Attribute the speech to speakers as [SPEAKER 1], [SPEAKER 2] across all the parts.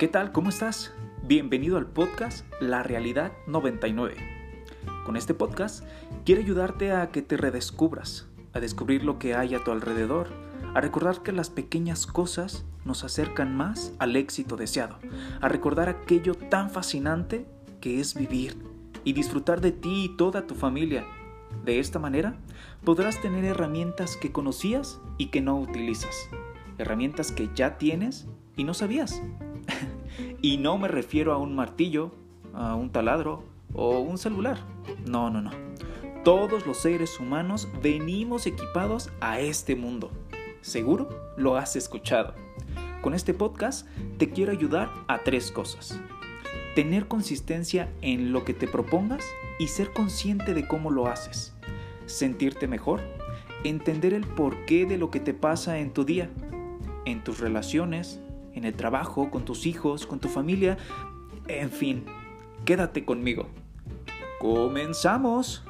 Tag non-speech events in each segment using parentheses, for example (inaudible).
[SPEAKER 1] ¿Qué tal? ¿Cómo estás? Bienvenido al podcast La Realidad 99. Con este podcast quiero ayudarte a que te redescubras, a descubrir lo que hay a tu alrededor, a recordar que las pequeñas cosas nos acercan más al éxito deseado, a recordar aquello tan fascinante que es vivir y disfrutar de ti y toda tu familia. De esta manera podrás tener herramientas que conocías y que no utilizas, herramientas que ya tienes y no sabías. (laughs) y no me refiero a un martillo, a un taladro o un celular. No, no, no. Todos los seres humanos venimos equipados a este mundo. Seguro lo has escuchado. Con este podcast te quiero ayudar a tres cosas. Tener consistencia en lo que te propongas y ser consciente de cómo lo haces. Sentirte mejor. Entender el porqué de lo que te pasa en tu día, en tus relaciones, en el trabajo, con tus hijos, con tu familia. En fin, quédate conmigo. ¡Comenzamos!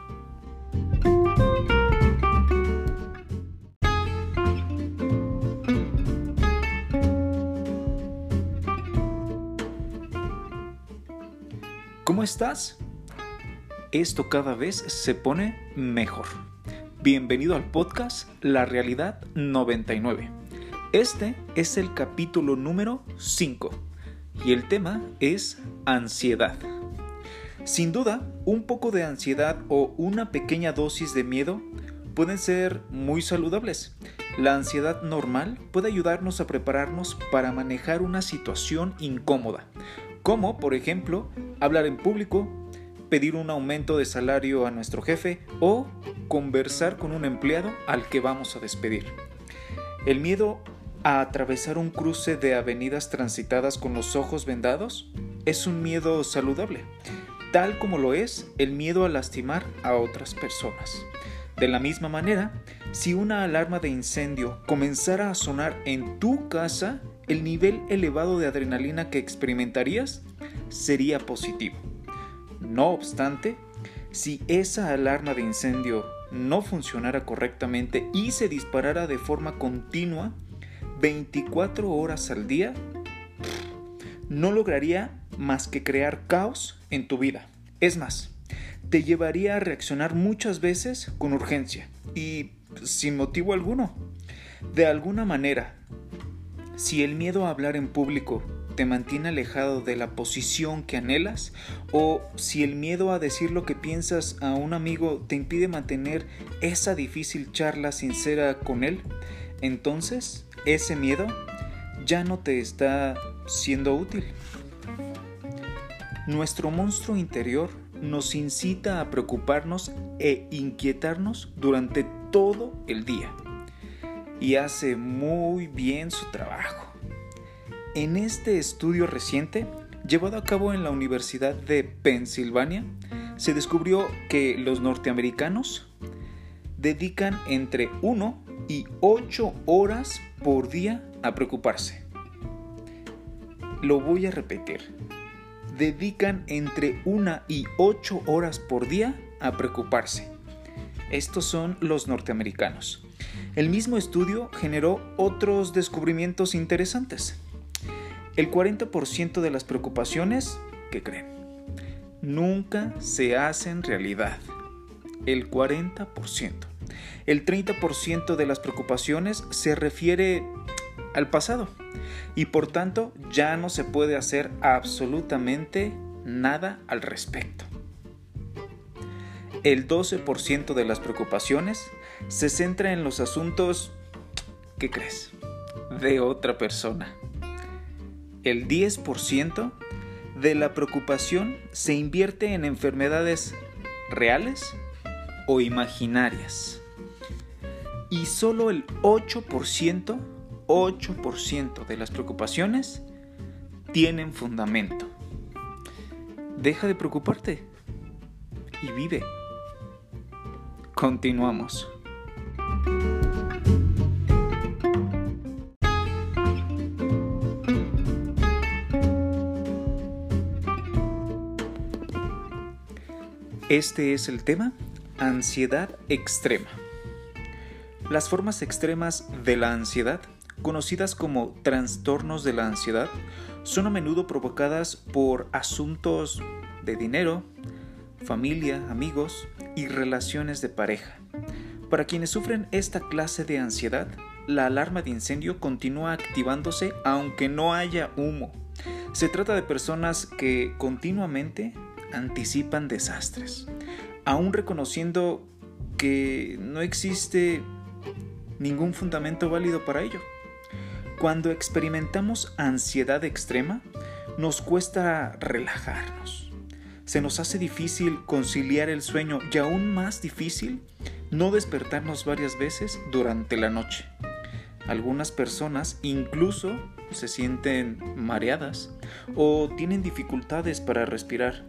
[SPEAKER 1] ¿Cómo estás? Esto cada vez se pone mejor. Bienvenido al podcast La Realidad 99. Este es el capítulo número 5 y el tema es ansiedad. Sin duda, un poco de ansiedad o una pequeña dosis de miedo pueden ser muy saludables. La ansiedad normal puede ayudarnos a prepararnos para manejar una situación incómoda, como por ejemplo hablar en público, pedir un aumento de salario a nuestro jefe o conversar con un empleado al que vamos a despedir. El miedo a atravesar un cruce de avenidas transitadas con los ojos vendados es un miedo saludable, tal como lo es el miedo a lastimar a otras personas. De la misma manera, si una alarma de incendio comenzara a sonar en tu casa, el nivel elevado de adrenalina que experimentarías sería positivo. No obstante, si esa alarma de incendio no funcionara correctamente y se disparara de forma continua, 24 horas al día, no lograría más que crear caos en tu vida. Es más, te llevaría a reaccionar muchas veces con urgencia y sin motivo alguno. De alguna manera, si el miedo a hablar en público te mantiene alejado de la posición que anhelas o si el miedo a decir lo que piensas a un amigo te impide mantener esa difícil charla sincera con él, entonces ese miedo ya no te está siendo útil. Nuestro monstruo interior nos incita a preocuparnos e inquietarnos durante todo el día y hace muy bien su trabajo. En este estudio reciente, llevado a cabo en la Universidad de Pensilvania, se descubrió que los norteamericanos dedican entre 1 y 8 horas por día a preocuparse. Lo voy a repetir. Dedican entre 1 y 8 horas por día a preocuparse. Estos son los norteamericanos. El mismo estudio generó otros descubrimientos interesantes. El 40% de las preocupaciones, ¿qué creen? Nunca se hacen realidad. El 40%. El 30% de las preocupaciones se refiere al pasado y por tanto ya no se puede hacer absolutamente nada al respecto. El 12% de las preocupaciones se centra en los asuntos, ¿qué crees?, de otra persona. El 10% de la preocupación se invierte en enfermedades reales o imaginarias y solo el 8%, 8% de las preocupaciones tienen fundamento. Deja de preocuparte y vive. Continuamos. Este es el tema ansiedad extrema. Las formas extremas de la ansiedad conocidas como trastornos de la ansiedad, son a menudo provocadas por asuntos de dinero, familia, amigos y relaciones de pareja. Para quienes sufren esta clase de ansiedad, la alarma de incendio continúa activándose aunque no haya humo. Se trata de personas que continuamente anticipan desastres, aún reconociendo que no existe ningún fundamento válido para ello. Cuando experimentamos ansiedad extrema, nos cuesta relajarnos. Se nos hace difícil conciliar el sueño y aún más difícil no despertarnos varias veces durante la noche. Algunas personas incluso se sienten mareadas o tienen dificultades para respirar,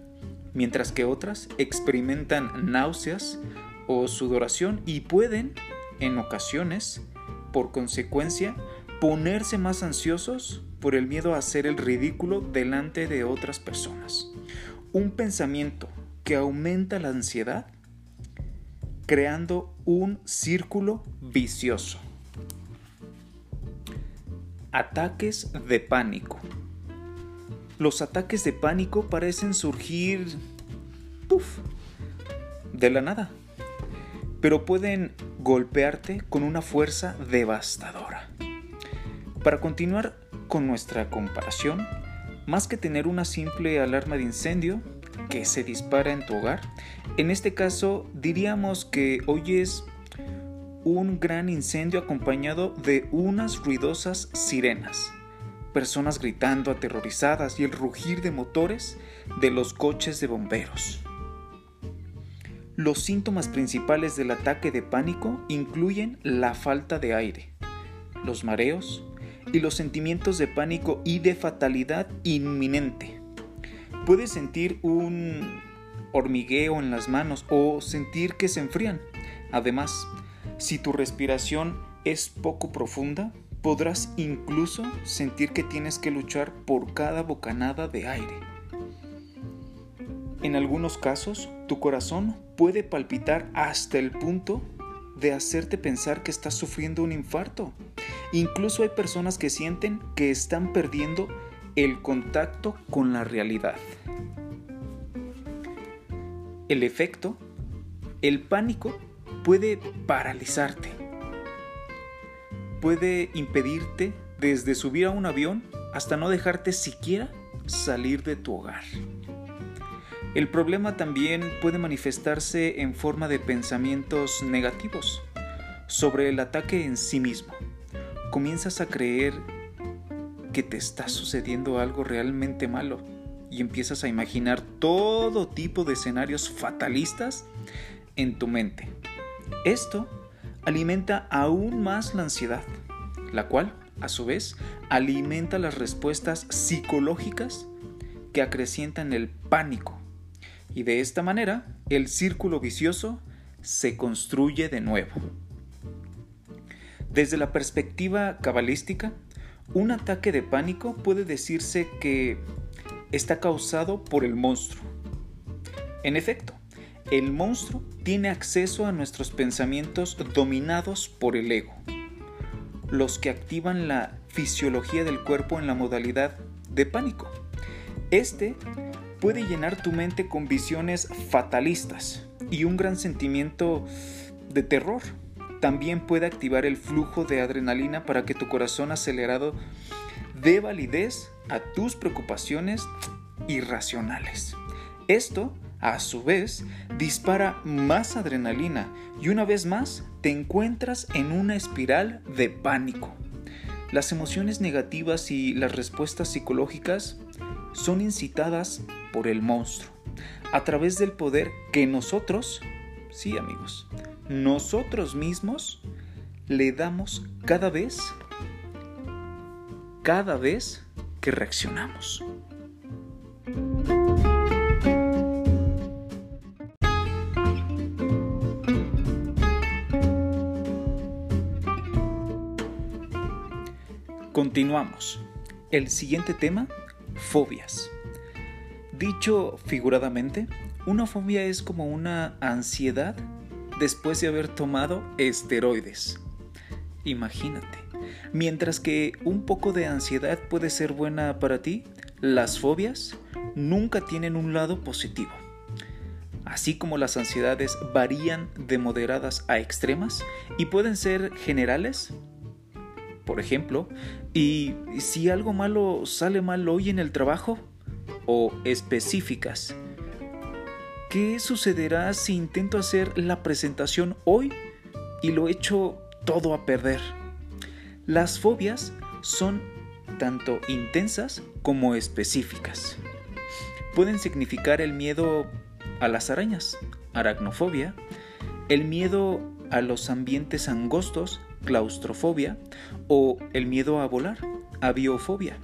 [SPEAKER 1] mientras que otras experimentan náuseas o sudoración y pueden, en ocasiones, por consecuencia, ponerse más ansiosos por el miedo a hacer el ridículo delante de otras personas. Un pensamiento que aumenta la ansiedad creando un círculo vicioso. Ataques de pánico. Los ataques de pánico parecen surgir de la nada, pero pueden golpearte con una fuerza devastadora. Para continuar con nuestra comparación, más que tener una simple alarma de incendio que se dispara en tu hogar, en este caso diríamos que oyes un gran incendio acompañado de unas ruidosas sirenas, personas gritando aterrorizadas y el rugir de motores de los coches de bomberos. Los síntomas principales del ataque de pánico incluyen la falta de aire, los mareos, y los sentimientos de pánico y de fatalidad inminente. Puedes sentir un hormigueo en las manos o sentir que se enfrían. Además, si tu respiración es poco profunda, podrás incluso sentir que tienes que luchar por cada bocanada de aire. En algunos casos, tu corazón puede palpitar hasta el punto de hacerte pensar que estás sufriendo un infarto. Incluso hay personas que sienten que están perdiendo el contacto con la realidad. El efecto, el pánico puede paralizarte, puede impedirte desde subir a un avión hasta no dejarte siquiera salir de tu hogar. El problema también puede manifestarse en forma de pensamientos negativos sobre el ataque en sí mismo. Comienzas a creer que te está sucediendo algo realmente malo y empiezas a imaginar todo tipo de escenarios fatalistas en tu mente. Esto alimenta aún más la ansiedad, la cual, a su vez, alimenta las respuestas psicológicas que acrecientan el pánico y de esta manera el círculo vicioso se construye de nuevo. Desde la perspectiva cabalística, un ataque de pánico puede decirse que está causado por el monstruo. En efecto, el monstruo tiene acceso a nuestros pensamientos dominados por el ego, los que activan la fisiología del cuerpo en la modalidad de pánico. Este puede llenar tu mente con visiones fatalistas y un gran sentimiento de terror. También puede activar el flujo de adrenalina para que tu corazón acelerado dé validez a tus preocupaciones irracionales. Esto, a su vez, dispara más adrenalina y una vez más te encuentras en una espiral de pánico. Las emociones negativas y las respuestas psicológicas son incitadas por el monstruo a través del poder que nosotros, sí amigos, nosotros mismos le damos cada vez, cada vez que reaccionamos. Continuamos. El siguiente tema Fobias. Dicho figuradamente, una fobia es como una ansiedad después de haber tomado esteroides. Imagínate, Mientras que un poco de ansiedad puede ser buena para ti, las fobias nunca tienen un lado positivo. Así como las ansiedades varían de moderadas a extremas y pueden ser generales, por ejemplo, y si algo malo sale mal hoy en el trabajo, o específicas. ¿Qué sucederá si intento hacer la presentación hoy y lo echo todo a perder? Las fobias son tanto intensas como específicas. Pueden significar el miedo a las arañas, aracnofobia, el miedo a los ambientes angostos, claustrofobia, o el miedo a volar, aviofobia.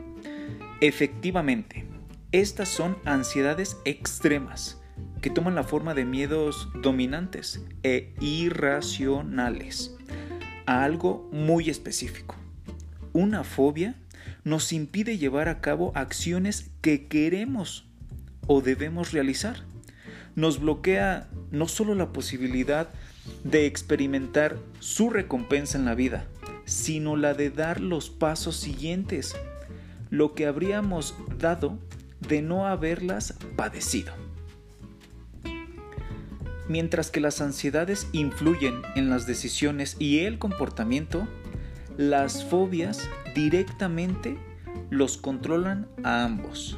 [SPEAKER 1] Efectivamente, estas son ansiedades extremas que toman la forma de miedos dominantes e irracionales a algo muy específico. Una fobia nos impide llevar a cabo acciones que queremos o debemos realizar. Nos bloquea no solo la posibilidad de experimentar su recompensa en la vida, sino la de dar los pasos siguientes, lo que habríamos dado de no haberlas padecido. Mientras que las ansiedades influyen en las decisiones y el comportamiento, las fobias directamente los controlan a ambos.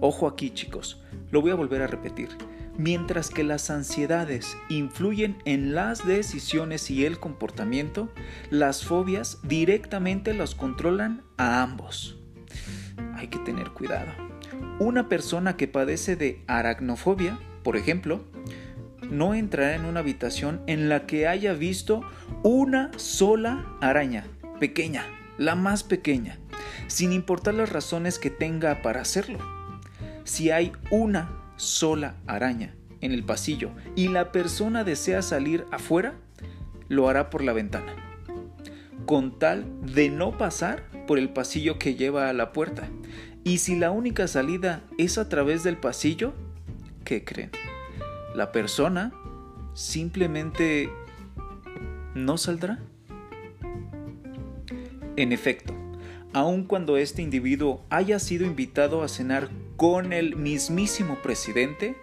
[SPEAKER 1] Ojo aquí chicos, lo voy a volver a repetir. Mientras que las ansiedades influyen en las decisiones y el comportamiento, las fobias directamente los controlan a ambos. Hay que tener cuidado. Una persona que padece de aracnofobia, por ejemplo, no entrará en una habitación en la que haya visto una sola araña, pequeña, la más pequeña, sin importar las razones que tenga para hacerlo. Si hay una sola araña en el pasillo y la persona desea salir afuera, lo hará por la ventana, con tal de no pasar por el pasillo que lleva a la puerta. Y si la única salida es a través del pasillo, ¿qué creen? la persona simplemente no saldrá. En efecto, aun cuando este individuo haya sido invitado a cenar con el mismísimo presidente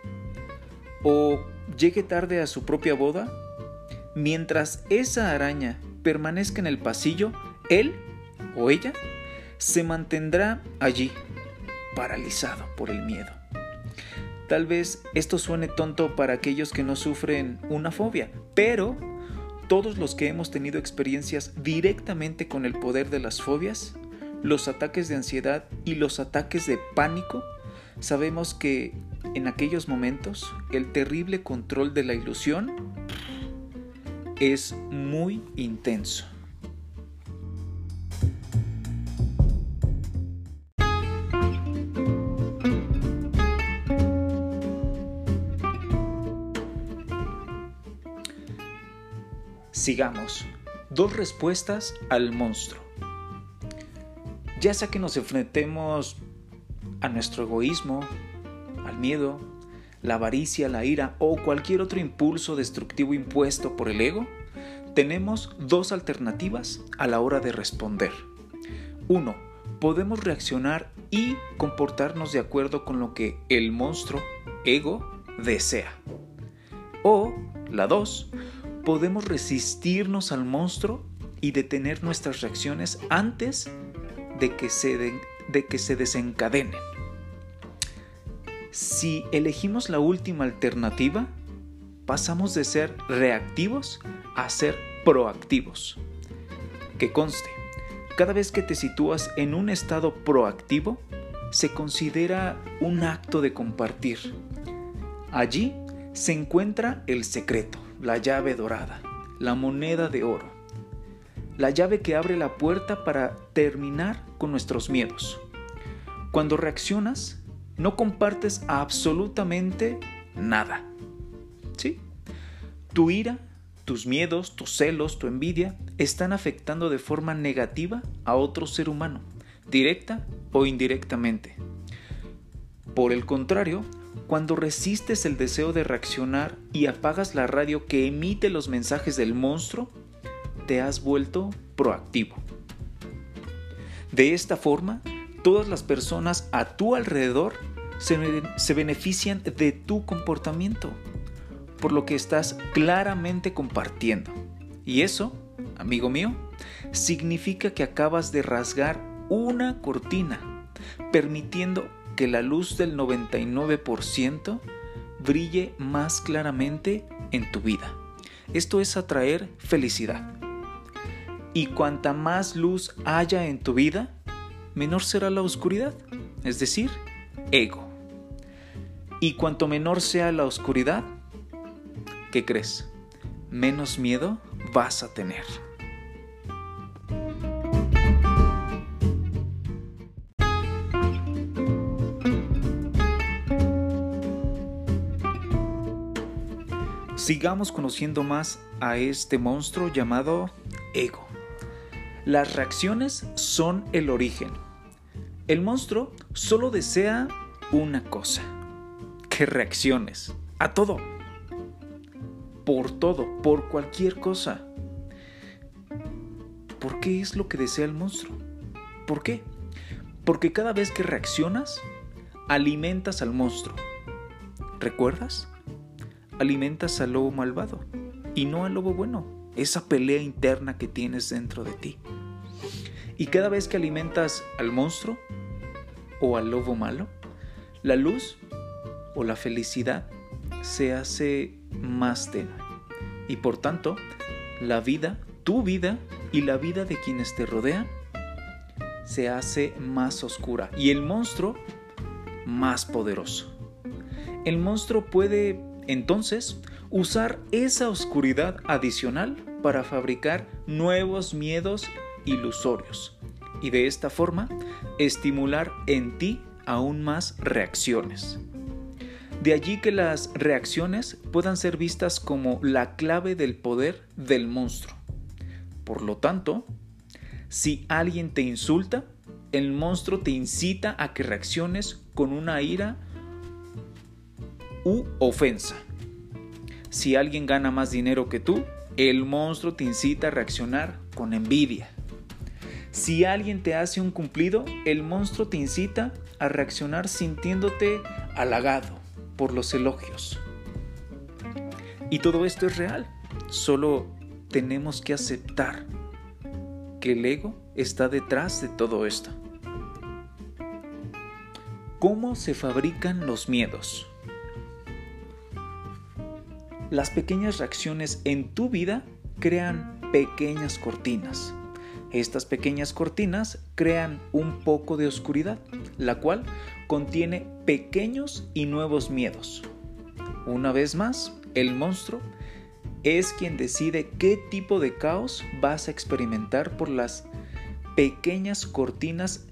[SPEAKER 1] o llegue tarde a su propia boda, mientras esa araña permanezca en el pasillo, él o ella se mantendrá allí, paralizado por el miedo. Tal vez esto suene tonto para aquellos que no sufren una fobia, pero todos los que hemos tenido experiencias directamente con el poder de las fobias, los ataques de ansiedad y los ataques de pánico, sabemos que en aquellos momentos el terrible control de la ilusión es muy intenso. Sigamos. Dos respuestas al monstruo. Ya sea que nos enfrentemos a nuestro egoísmo, al miedo, la avaricia, la ira o cualquier otro impulso destructivo impuesto por el ego, tenemos dos alternativas a la hora de responder. Uno, podemos reaccionar y comportarnos de acuerdo con lo que el monstruo, ego, desea. O, la dos, podemos resistirnos al monstruo y detener nuestras reacciones antes de que se, de, que se desencadenen. Si elegimos la última alternativa, pasamos de ser reactivos a ser proactivos. Que conste, cada vez que te sitúas en un estado proactivo, se considera un acto de compartir. Allí se encuentra el secreto la llave dorada, la moneda de oro, la llave que abre la puerta para terminar con nuestros miedos. Cuando reaccionas, no compartes absolutamente nada. ¿Sí? Tu ira, tus miedos, tus celos, tu envidia están afectando de forma negativa a otro ser humano, directa o indirectamente. Por el contrario, cuando resistes el deseo de reaccionar y apagas la radio que emite los mensajes del monstruo, te has vuelto proactivo. De esta forma, todas las personas a tu alrededor se, benefician de tu comportamiento, por lo que estás claramente compartiendo. Y eso, amigo mío, significa que acabas de rasgar una cortina, permitiendo que la luz del 99% brille más claramente en tu vida. Esto es atraer felicidad. Y cuanta más luz haya en tu vida, menor será la oscuridad, es decir, ego. Y cuanto menor sea la oscuridad, ¿qué crees? Menos miedo vas a tener. Sigamos conociendo más a este monstruo llamado ego. Las reacciones son el origen. El monstruo solo desea una cosa, que reacciones a todo, por todo, por cualquier cosa. ¿Por qué es lo que desea el monstruo? ¿Por qué? Porque cada vez que reaccionas, alimentas al monstruo. ¿Recuerdas? alimentas al lobo malvado y no al lobo bueno, esa pelea interna que tienes dentro de ti. Y cada vez que alimentas al monstruo o al lobo malo, la luz o la felicidad se hace más tenue. Y por tanto, la vida, tu vida y la vida de quienes te rodean se hace más oscura y el monstruo más poderoso. El monstruo puede entonces, usar esa oscuridad adicional para fabricar nuevos miedos ilusorios y de esta forma estimular en ti aún más reacciones. De allí que las reacciones puedan ser vistas como la clave del poder del monstruo. Por lo tanto, si alguien te insulta, el monstruo te incita a que reacciones con una ira u ofensa. Si alguien gana más dinero que tú, el monstruo te incita a reaccionar con envidia. Si alguien te hace un cumplido, el monstruo te incita a reaccionar sintiéndote halagado por los elogios. Y todo esto es real. Solo tenemos que aceptar que el ego está detrás de todo esto. ¿Cómo se fabrican los miedos? Las pequeñas reacciones en tu vida crean pequeñas cortinas. Estas pequeñas cortinas crean un poco de oscuridad, la cual contiene pequeños y nuevos miedos. Una vez más, el monstruo es quien decide qué tipo de caos vas a experimentar por las pequeñas cortinas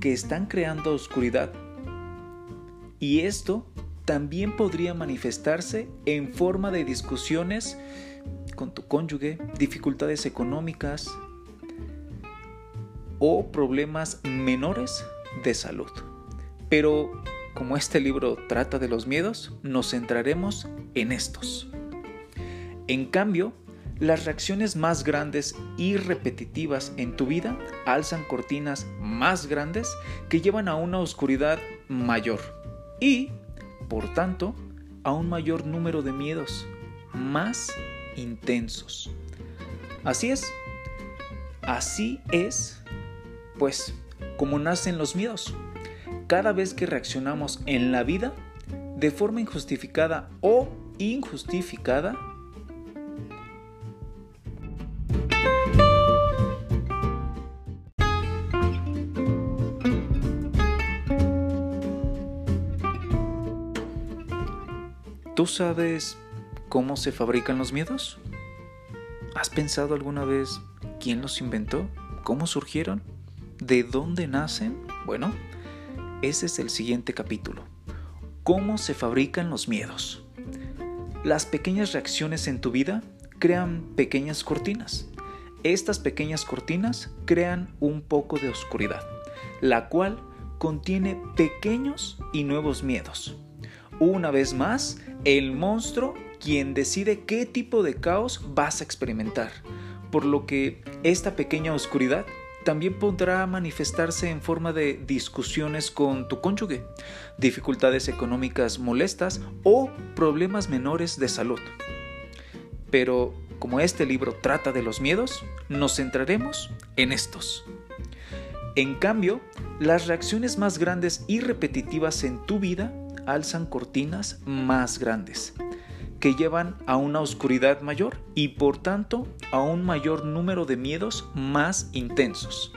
[SPEAKER 1] que están creando oscuridad. Y esto también podría manifestarse en forma de discusiones con tu cónyuge, dificultades económicas o problemas menores de salud. Pero como este libro trata de los miedos, nos centraremos en estos. En cambio, las reacciones más grandes y repetitivas en tu vida alzan cortinas más grandes que llevan a una oscuridad mayor y por tanto, a un mayor número de miedos, más intensos. Así es, así es, pues, como nacen los miedos. Cada vez que reaccionamos en la vida, de forma injustificada o injustificada, ¿Tú sabes cómo se fabrican los miedos? ¿Has pensado alguna vez quién los inventó? ¿Cómo surgieron? ¿De dónde nacen? Bueno, ese es el siguiente capítulo. ¿Cómo se fabrican los miedos? Las pequeñas reacciones en tu vida crean pequeñas cortinas. Estas pequeñas cortinas crean un poco de oscuridad, la cual contiene pequeños y nuevos miedos. Una vez más, el monstruo quien decide qué tipo de caos vas a experimentar, por lo que esta pequeña oscuridad también podrá manifestarse en forma de discusiones con tu cónyuge, dificultades económicas molestas o problemas menores de salud. Pero como este libro trata de los miedos, nos centraremos en estos. En cambio, las reacciones más grandes y repetitivas en tu vida alzan cortinas más grandes, que llevan a una oscuridad mayor y por tanto a un mayor número de miedos más intensos.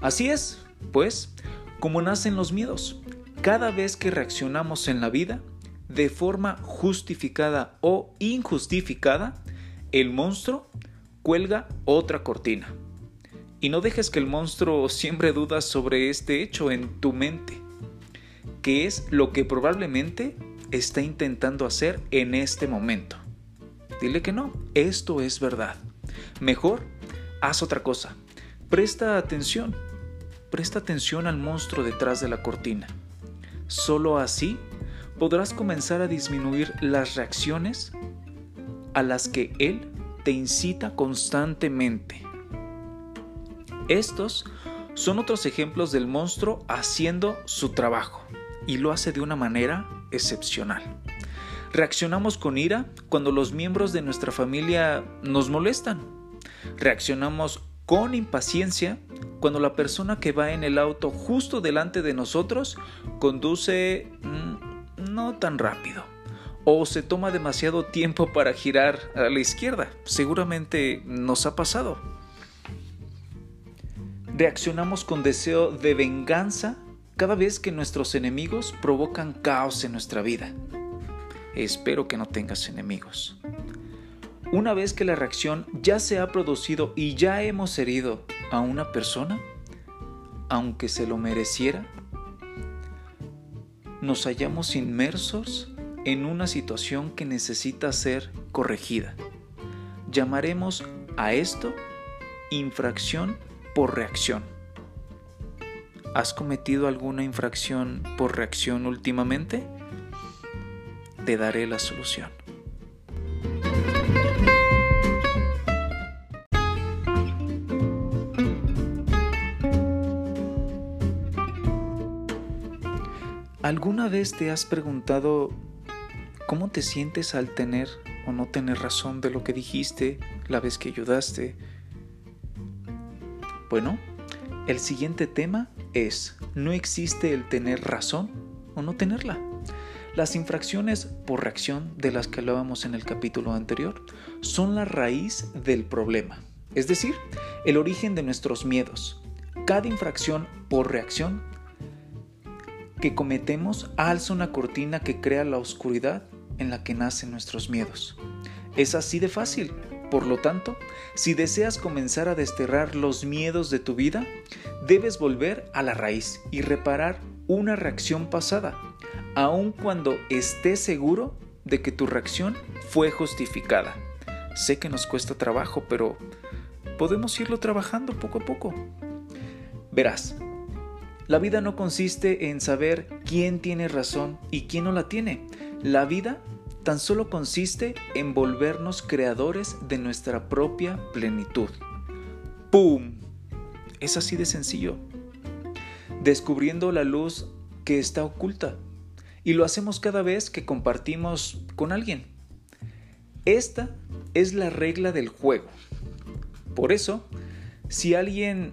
[SPEAKER 1] Así es, pues, como nacen los miedos. Cada vez que reaccionamos en la vida, de forma justificada o injustificada, el monstruo cuelga otra cortina. Y no dejes que el monstruo siempre dudas sobre este hecho en tu mente, que es lo que probablemente está intentando hacer en este momento. Dile que no, esto es verdad. Mejor, haz otra cosa. Presta atención. Presta atención al monstruo detrás de la cortina. Solo así podrás comenzar a disminuir las reacciones a las que él te incita constantemente. Estos son otros ejemplos del monstruo haciendo su trabajo y lo hace de una manera excepcional. Reaccionamos con ira cuando los miembros de nuestra familia nos molestan. Reaccionamos con impaciencia cuando la persona que va en el auto justo delante de nosotros conduce mm, no tan rápido o se toma demasiado tiempo para girar a la izquierda. Seguramente nos ha pasado. Reaccionamos con deseo de venganza cada vez que nuestros enemigos provocan caos en nuestra vida. Espero que no tengas enemigos. Una vez que la reacción ya se ha producido y ya hemos herido a una persona, aunque se lo mereciera, nos hallamos inmersos en una situación que necesita ser corregida. Llamaremos a esto infracción por reacción. ¿Has cometido alguna infracción por reacción últimamente? Te daré la solución. ¿Alguna vez te has preguntado cómo te sientes al tener o no tener razón de lo que dijiste la vez que ayudaste? Bueno, el siguiente tema es, no existe el tener razón o no tenerla. Las infracciones por reacción de las que hablábamos en el capítulo anterior son la raíz del problema, es decir, el origen de nuestros miedos. Cada infracción por reacción que cometemos alza una cortina que crea la oscuridad en la que nacen nuestros miedos. Es así de fácil. Por lo tanto, si deseas comenzar a desterrar los miedos de tu vida, debes volver a la raíz y reparar una reacción pasada, aun cuando estés seguro de que tu reacción fue justificada. Sé que nos cuesta trabajo, pero podemos irlo trabajando poco a poco. Verás, la vida no consiste en saber quién tiene razón y quién no la tiene. La vida tan solo consiste en volvernos creadores de nuestra propia plenitud. ¡Pum! Es así de sencillo. Descubriendo la luz que está oculta. Y lo hacemos cada vez que compartimos con alguien. Esta es la regla del juego. Por eso, si alguien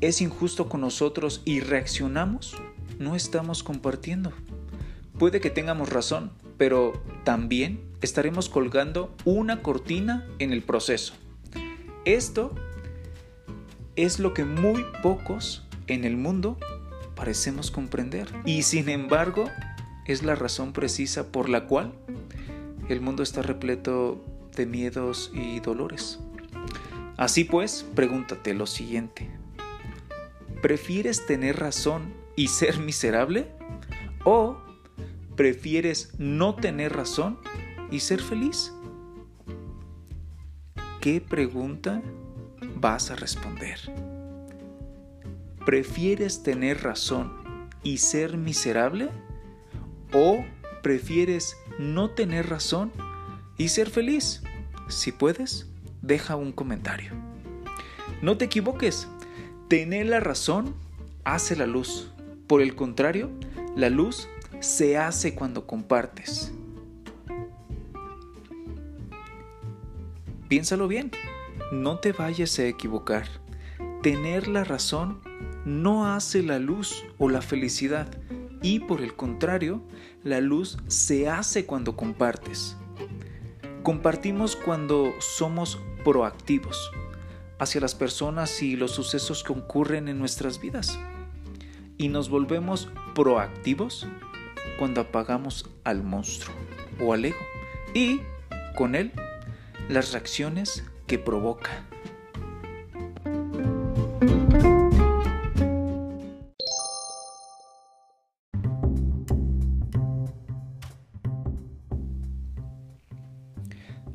[SPEAKER 1] es injusto con nosotros y reaccionamos, no estamos compartiendo. Puede que tengamos razón, pero también estaremos colgando una cortina en el proceso. Esto es lo que muy pocos en el mundo parecemos comprender. Y sin embargo, es la razón precisa por la cual el mundo está repleto de miedos y dolores. Así pues, pregúntate lo siguiente. ¿Prefieres tener razón y ser miserable? ¿O prefieres no tener razón y ser feliz? ¿Qué pregunta vas a responder? ¿Prefieres tener razón y ser miserable? ¿O prefieres no tener razón y ser feliz? Si puedes, deja un comentario. No te equivoques, Tener la razón hace la luz. Por el contrario, la luz se hace cuando compartes. Piénsalo bien, no te vayas a equivocar. Tener la razón no hace la luz o la felicidad y por el contrario, la luz se hace cuando compartes. Compartimos cuando somos proactivos hacia las personas y los sucesos que ocurren en nuestras vidas. Y nos volvemos proactivos cuando apagamos al monstruo o al ego y con él las reacciones que provoca.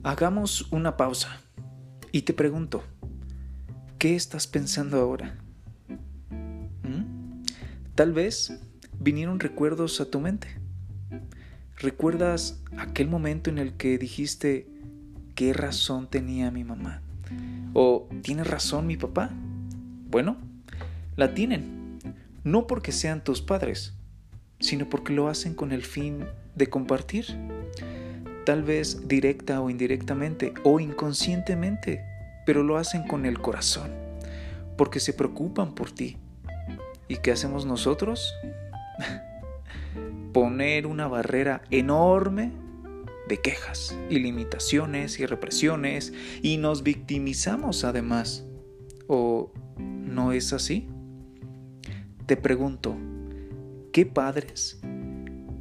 [SPEAKER 1] Hagamos una pausa y te pregunto, ¿qué estás pensando ahora? ¿Mm? Tal vez vinieron recuerdos a tu mente. ¿Recuerdas aquel momento en el que dijiste, ¿qué razón tenía mi mamá? ¿O tiene razón mi papá? Bueno, la tienen, no porque sean tus padres, sino porque lo hacen con el fin de compartir tal vez directa o indirectamente o inconscientemente, pero lo hacen con el corazón, porque se preocupan por ti. ¿Y qué hacemos nosotros? (laughs) Poner una barrera enorme de quejas y limitaciones y represiones y nos victimizamos además. ¿O no es así? Te pregunto, ¿qué padres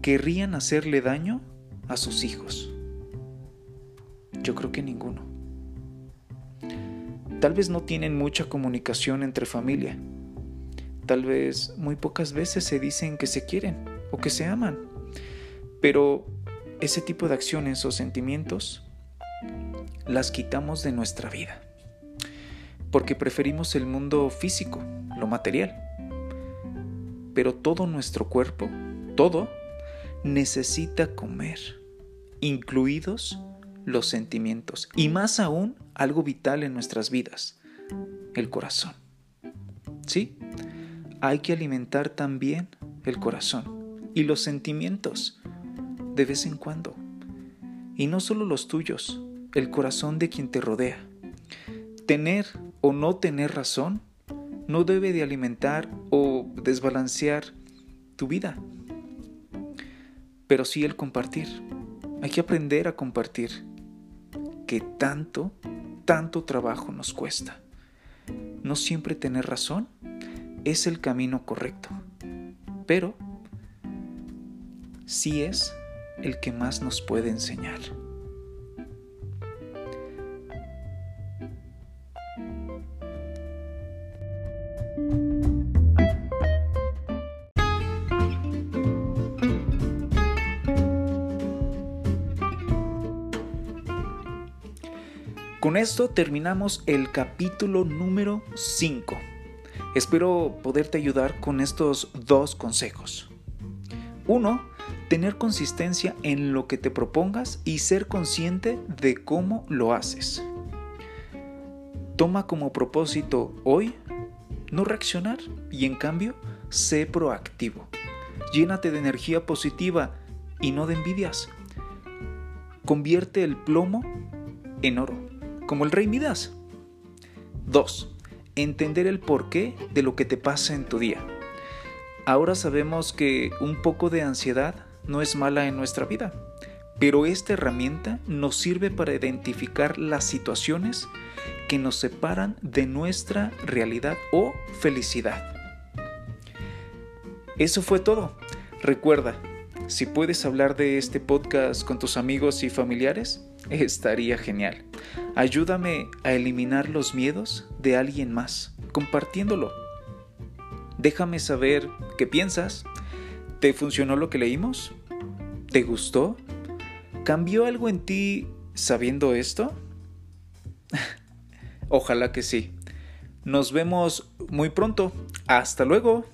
[SPEAKER 1] querrían hacerle daño a sus hijos? Yo creo que ninguno. Tal vez no tienen mucha comunicación entre familia. Tal vez muy pocas veces se dicen que se quieren o que se aman. Pero ese tipo de acciones o sentimientos las quitamos de nuestra vida. Porque preferimos el mundo físico, lo material. Pero todo nuestro cuerpo, todo, necesita comer, incluidos los sentimientos y más aún algo vital en nuestras vidas, el corazón. ¿Sí? Hay que alimentar también el corazón y los sentimientos de vez en cuando. Y no solo los tuyos, el corazón de quien te rodea. Tener o no tener razón no debe de alimentar o desbalancear tu vida, pero sí el compartir. Hay que aprender a compartir que tanto, tanto trabajo nos cuesta. No siempre tener razón es el camino correcto, pero sí es el que más nos puede enseñar. Con esto terminamos el capítulo número 5. Espero poderte ayudar con estos dos consejos. Uno, tener consistencia en lo que te propongas y ser consciente de cómo lo haces. Toma como propósito hoy no reaccionar y en cambio sé proactivo. Llénate de energía positiva y no de envidias. Convierte el plomo en oro como el rey Midas. 2. Entender el porqué de lo que te pasa en tu día. Ahora sabemos que un poco de ansiedad no es mala en nuestra vida, pero esta herramienta nos sirve para identificar las situaciones que nos separan de nuestra realidad o felicidad. Eso fue todo. Recuerda, si puedes hablar de este podcast con tus amigos y familiares, (laughs) estaría genial. Ayúdame a eliminar los miedos de alguien más, compartiéndolo. Déjame saber qué piensas. ¿Te funcionó lo que leímos? ¿Te gustó? ¿Cambió algo en ti sabiendo esto? (laughs) Ojalá que sí. Nos vemos muy pronto. Hasta luego.